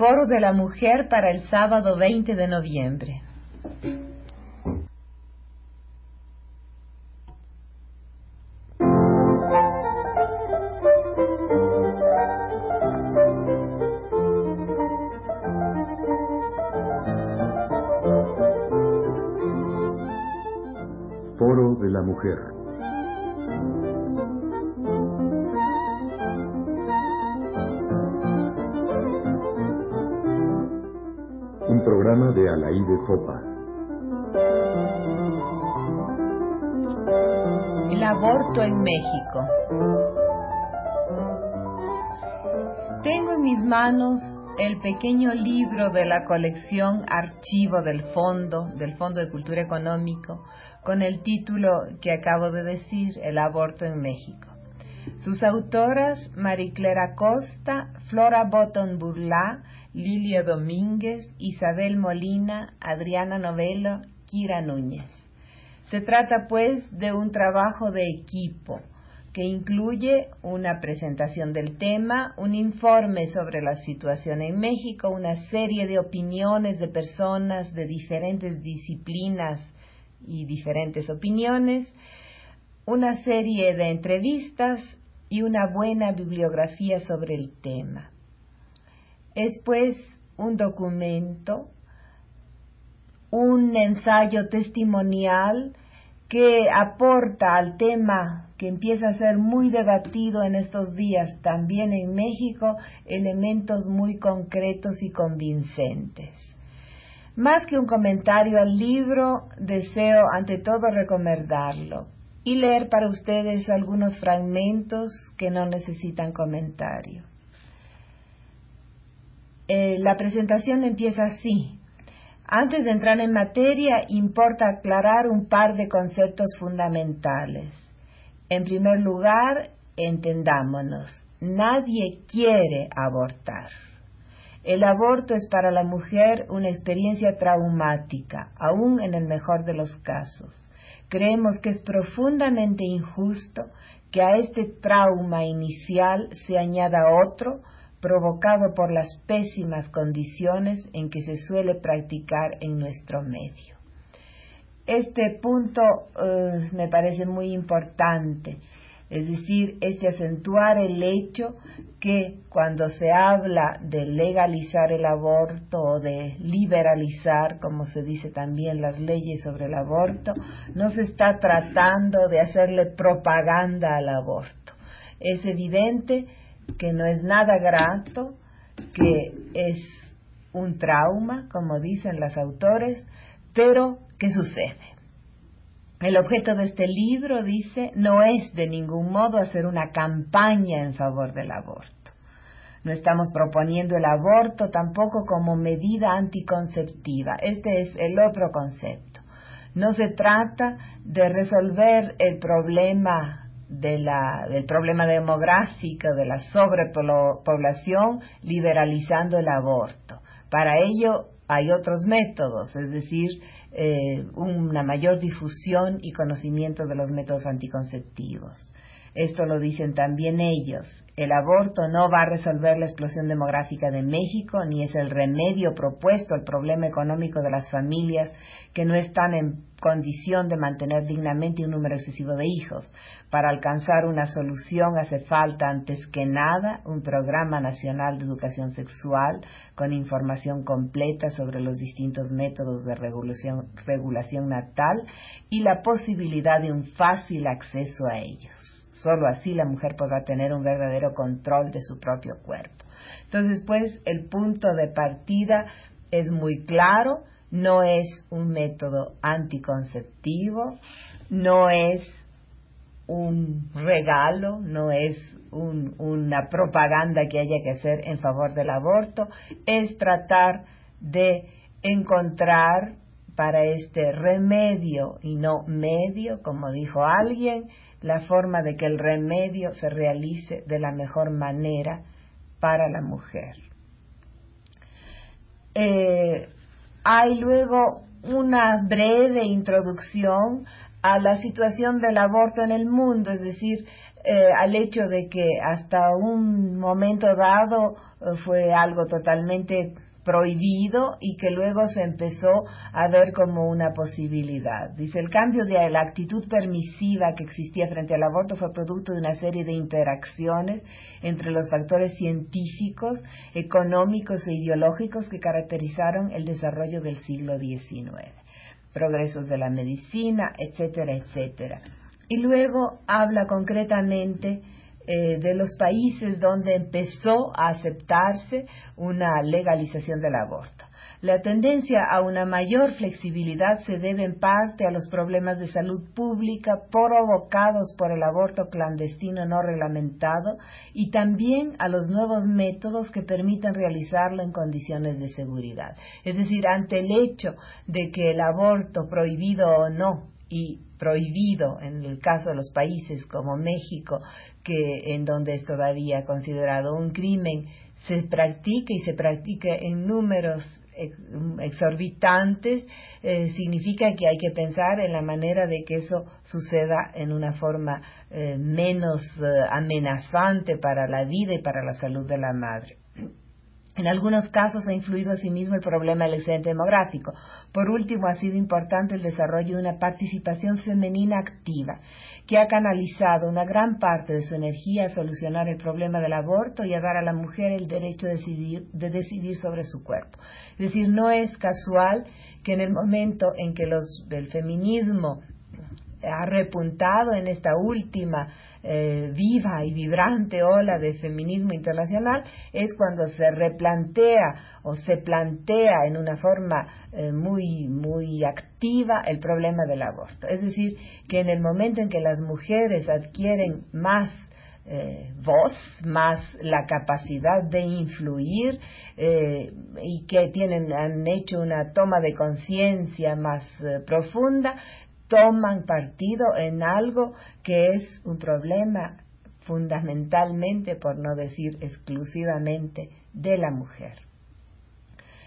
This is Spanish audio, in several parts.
Foro de la Mujer para el sábado 20 de noviembre. Programa de Alaide Fopa. El aborto en México. Tengo en mis manos el pequeño libro de la colección Archivo del Fondo, del Fondo de Cultura Económico, con el título que acabo de decir, El aborto en México. Sus autoras, Mariclera Costa, Flora Botton Burlá, Lilia Domínguez, Isabel Molina, Adriana Novelo, Kira Núñez. Se trata pues de un trabajo de equipo que incluye una presentación del tema, un informe sobre la situación en México, una serie de opiniones de personas de diferentes disciplinas y diferentes opiniones, una serie de entrevistas y una buena bibliografía sobre el tema. Es pues un documento, un ensayo testimonial que aporta al tema que empieza a ser muy debatido en estos días también en México elementos muy concretos y convincentes. Más que un comentario al libro, deseo ante todo recomendarlo y leer para ustedes algunos fragmentos que no necesitan comentario. Eh, la presentación empieza así. Antes de entrar en materia, importa aclarar un par de conceptos fundamentales. En primer lugar, entendámonos, nadie quiere abortar. El aborto es para la mujer una experiencia traumática, aún en el mejor de los casos. Creemos que es profundamente injusto que a este trauma inicial se añada otro provocado por las pésimas condiciones en que se suele practicar en nuestro medio. Este punto eh, me parece muy importante es decir, es de acentuar el hecho que cuando se habla de legalizar el aborto o de liberalizar, como se dice también las leyes sobre el aborto, no se está tratando de hacerle propaganda al aborto. Es evidente que no es nada grato, que es un trauma, como dicen las autores, pero ¿qué sucede? El objeto de este libro, dice, no es de ningún modo hacer una campaña en favor del aborto. No estamos proponiendo el aborto tampoco como medida anticonceptiva. Este es el otro concepto. No se trata de resolver el problema del problema demográfico, de la sobrepoblación, liberalizando el aborto. Para ello hay otros métodos, es decir, eh, una mayor difusión y conocimiento de los métodos anticonceptivos. Esto lo dicen también ellos. El aborto no va a resolver la explosión demográfica de México, ni es el remedio propuesto al problema económico de las familias que no están en condición de mantener dignamente un número excesivo de hijos. Para alcanzar una solución hace falta, antes que nada, un programa nacional de educación sexual con información completa sobre los distintos métodos de regulación, natal y la posibilidad de un fácil acceso a ellos. Solo así la mujer podrá tener un verdadero control de su propio cuerpo. Entonces, pues, el punto de partida es muy claro, no es un método anticonceptivo, no es un regalo, no es una propaganda que haya que hacer en favor del aborto, es tratar de encontrar para este remedio y no medio, como dijo alguien, la forma de que el remedio se realice de la mejor manera para la mujer. Eh, hay luego una breve introducción a la situación del aborto en el mundo, es decir, eh, al hecho de que hasta un momento dado eh, fue algo totalmente prohibido y que luego se empezó a ver como una posibilidad. Dice, el cambio de la actitud permisiva que existía frente al aborto fue producto de una serie de interacciones entre los factores científicos, económicos e ideológicos que caracterizaron el desarrollo del siglo XIX. Progresos de la medicina, etcétera, etcétera. Y luego habla concretamente eh, de los países donde empezó a aceptarse una legalización del aborto. La tendencia a una mayor flexibilidad se debe en parte a los problemas de salud pública provocados por el aborto clandestino no reglamentado y también a los nuevos métodos que permiten realizarlo en condiciones de seguridad. Es decir, ante el hecho de que el aborto prohibido o no y prohibido en el caso de los países como México, que en donde es todavía considerado un crimen, se practique y se practique en números exorbitantes, eh, significa que hay que pensar en la manera de que eso suceda en una forma eh, menos eh, amenazante para la vida y para la salud de la madre. En algunos casos ha influido asimismo el problema del excedente demográfico. Por último, ha sido importante el desarrollo de una participación femenina activa, que ha canalizado una gran parte de su energía a solucionar el problema del aborto y a dar a la mujer el derecho de decidir, de decidir sobre su cuerpo. Es decir, no es casual que en el momento en que los del feminismo ha repuntado en esta última eh, viva y vibrante ola de feminismo internacional es cuando se replantea o se plantea en una forma eh, muy muy activa el problema del aborto. Es decir que en el momento en que las mujeres adquieren más eh, voz, más la capacidad de influir y que tienen, han hecho una toma de conciencia más profunda, toman partido en algo que es un problema fundamentalmente, por no decir exclusivamente, de la mujer.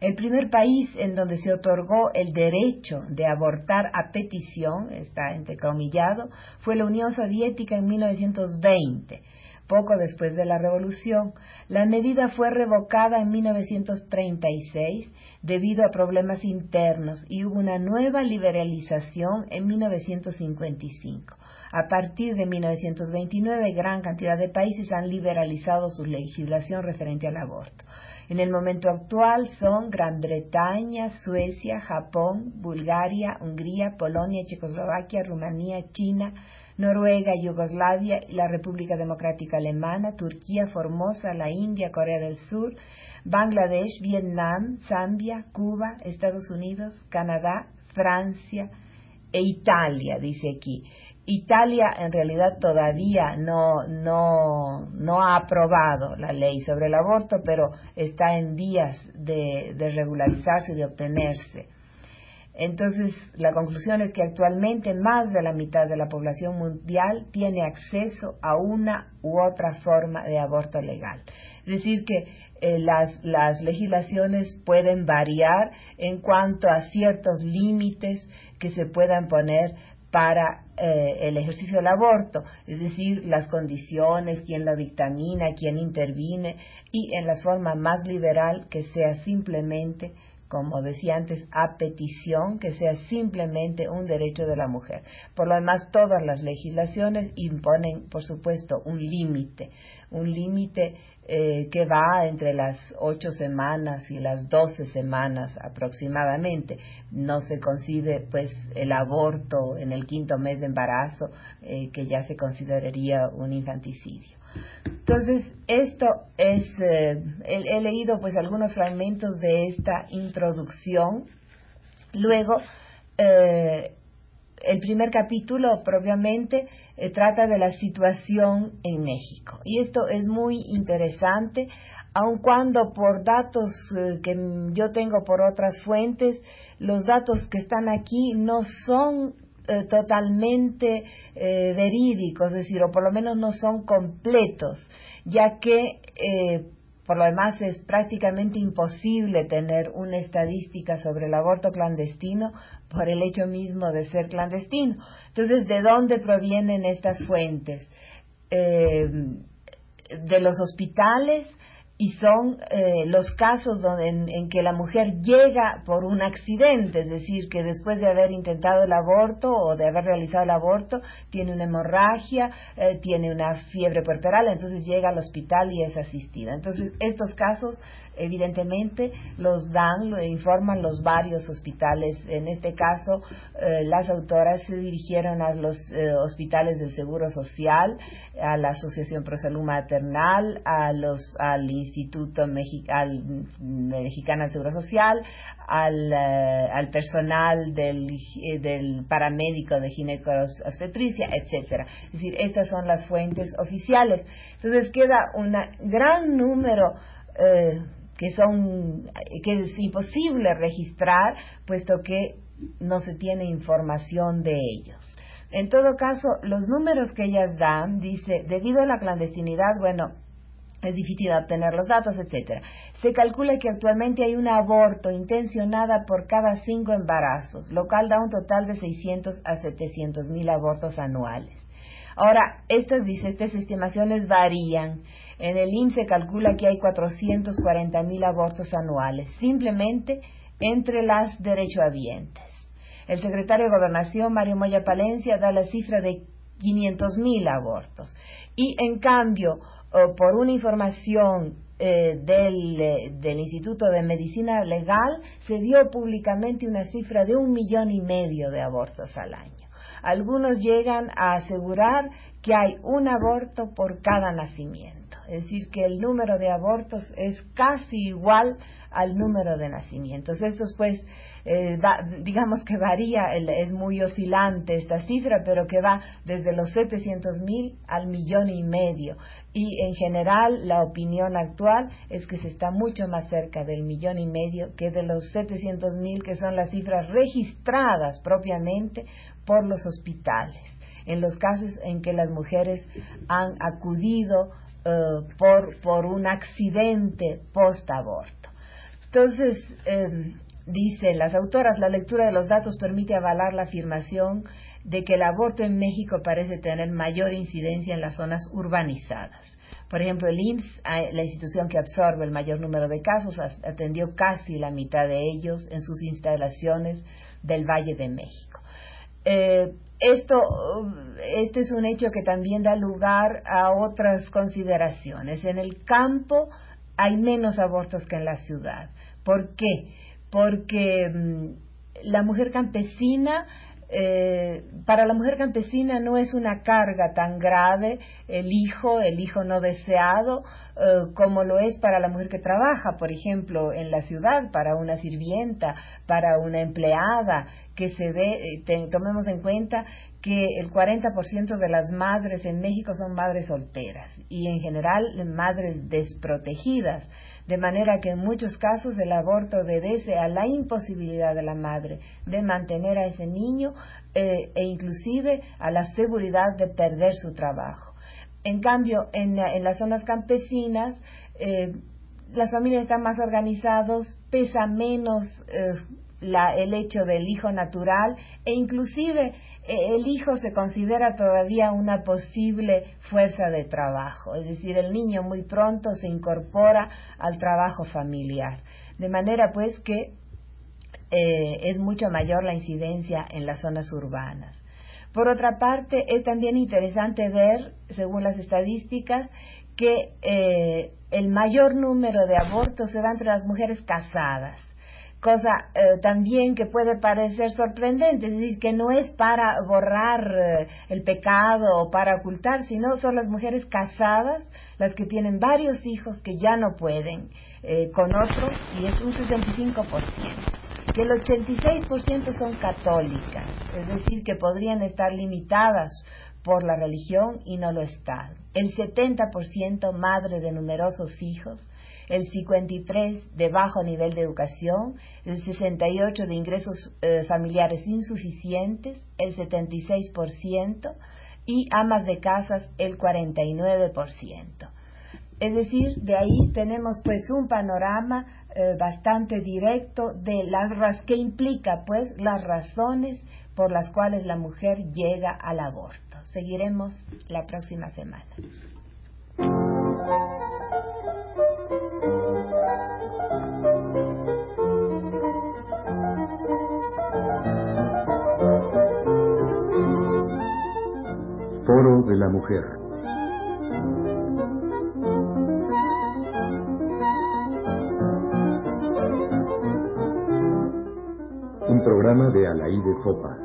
El primer país en donde se otorgó el derecho de abortar a petición, está entrecomillado, fue la Unión Soviética en 1920 poco después de la revolución. La medida fue revocada en 1936 debido a problemas internos y hubo una nueva liberalización en 1955. A partir de 1929, gran cantidad de países han liberalizado su legislación referente al aborto. En el momento actual son Gran Bretaña, Suecia, Japón, Bulgaria, Hungría, Polonia, Checoslovaquia, Rumanía, China, Noruega, Yugoslavia, la República Democrática Alemana, Turquía, Formosa, la India, Corea del Sur, Bangladesh, Vietnam, Zambia, Cuba, Estados Unidos, Canadá, Francia e Italia, dice aquí. Italia en realidad todavía no, no, no ha aprobado la ley sobre el aborto, pero está en vías de, de regularizarse y de obtenerse. Entonces, la conclusión es que actualmente más de la mitad de la población mundial tiene acceso a una u otra forma de aborto legal. Es decir, que eh, las, las legislaciones pueden variar en cuanto a ciertos límites que se puedan poner para eh, el ejercicio del aborto, es decir, las condiciones, quién lo dictamina, quién interviene y en la forma más liberal que sea simplemente como decía antes, a petición, que sea simplemente un derecho de la mujer. Por lo demás, todas las legislaciones imponen, por supuesto, un límite, un límite eh, que va entre las ocho semanas y las doce semanas aproximadamente. No se concibe, pues, el aborto en el quinto mes de embarazo, eh, que ya se consideraría un infanticidio. Entonces, esto es, eh, he, leído pues algunos fragmentos de esta introducción. Luego, eh, el primer capítulo propiamente eh, trata de la situación en México. Y esto es muy interesante, aun cuando por datos que yo tengo por otras fuentes, los datos que están aquí no son eh, totalmente eh, verídicos, es decir, o por lo menos no son completos, ya que eh, por lo demás, es prácticamente imposible tener una estadística sobre el aborto clandestino por el hecho mismo de ser clandestino. Entonces, ¿de dónde provienen estas fuentes? De los hospitales, y son eh, los casos donde, en, que la mujer llega por un accidente, es decir, que después de haber intentado el aborto o de haber realizado el aborto, tiene una hemorragia, eh, tiene una fiebre puerperal, entonces llega al hospital y es asistida. Entonces, estos casos evidentemente los dan, lo informan los varios hospitales. En este caso, eh, las autoras se dirigieron a los eh, hospitales del Seguro Social, a la Asociación Pro Salud Maternal, a los, al Instituto Mexicano del Seguro Social, al, eh, al personal del, del paramédico de obstetricia, etcétera. Es decir, estas son las fuentes oficiales. Entonces queda un gran número que son que es imposible registrar puesto que no se tiene información de ellos. En todo caso, los números que ellas dan, dice, debido a la clandestinidad, bueno, es difícil obtener los datos, etcétera. Se calcula que actualmente hay un aborto intencionada por cada cinco embarazos, lo cual da un total de 600 a 700 mil abortos anuales. Ahora, estas, dice, estas estimaciones varían. En el IMSS se calcula que hay 440 mil abortos anuales, simplemente entre las derechohabientes. El secretario de Gobernación, Mario Moya Palencia, da la cifra de 500 mil abortos. Y en cambio, por una información eh, del, eh, del, Instituto de Medicina Legal, se dio públicamente una cifra de un millón y medio de abortos al año. Algunos llegan a asegurar que hay un aborto por cada nacimiento, es decir, que el número de abortos es casi igual al número de nacimientos. Estos pues eh, digamos que varía, es muy oscilante esta cifra, pero que va desde los 700 mil al millón y medio. Y en general la opinión actual es que se está mucho más cerca del millón y medio que de los 700 mil, que son las cifras registradas propiamente por los hospitales, en los casos en que las mujeres han acudido eh, por, por un accidente post-aborto. Entonces, eh, Dicen las autoras, la lectura de los datos permite avalar la afirmación de que el aborto en México parece tener mayor incidencia en las zonas urbanizadas. Por ejemplo, el IMSS, ah, la institución que absorbe el mayor número de casos, atendió casi la mitad de ellos en sus instalaciones del Valle de México. Eh, esto, este es un hecho que también da lugar a otras consideraciones. En el campo hay menos abortos que en la ciudad. ¿Por qué? porque mm, la mujer campesina eh, para la mujer campesina no es una carga tan grave el hijo, el hijo no deseado, eh, como lo es para la mujer que trabaja, por ejemplo, en la ciudad, para una sirvienta, para una empleada, que se ve, eh, tomemos en cuenta que el 40% de las madres en México son madres solteras y en general madres desprotegidas. De manera que en muchos casos el aborto obedece a la imposibilidad de la madre de mantener a ese niño eh, e inclusive a la seguridad de perder su trabajo. En cambio, en, las zonas campesinas, eh, las familias están más organizadas, pesa menos el hecho del hijo natural e inclusive eh, el hijo se considera todavía una posible fuerza de trabajo, es decir, el niño muy pronto se incorpora al trabajo familiar, de manera pues que eh, es mucho mayor la incidencia en las zonas urbanas. Por otra parte, es también interesante ver, según las estadísticas, que eh, el mayor número de abortos se da entre las mujeres casadas cosa eh, también que puede parecer sorprendente, es decir, que no es para borrar eh, el pecado o para ocultar, sino son las mujeres casadas las que tienen varios hijos que ya no pueden eh, con otros y es un 65%. Que el 86% son católicas, es decir, que podrían estar limitadas por la religión y no lo están. El 70% madre de numerosos hijos, el 53 de bajo nivel de educación, el 68 de ingresos eh, familiares insuficientes, el 76% y amas de casas el 49%. Es decir, de ahí tenemos pues un panorama eh, bastante directo de las que implica pues las razones por las cuales la mujer llega al aborto. Seguiremos la próxima semana. Foro de la Mujer. programa de Alaí de Fopa.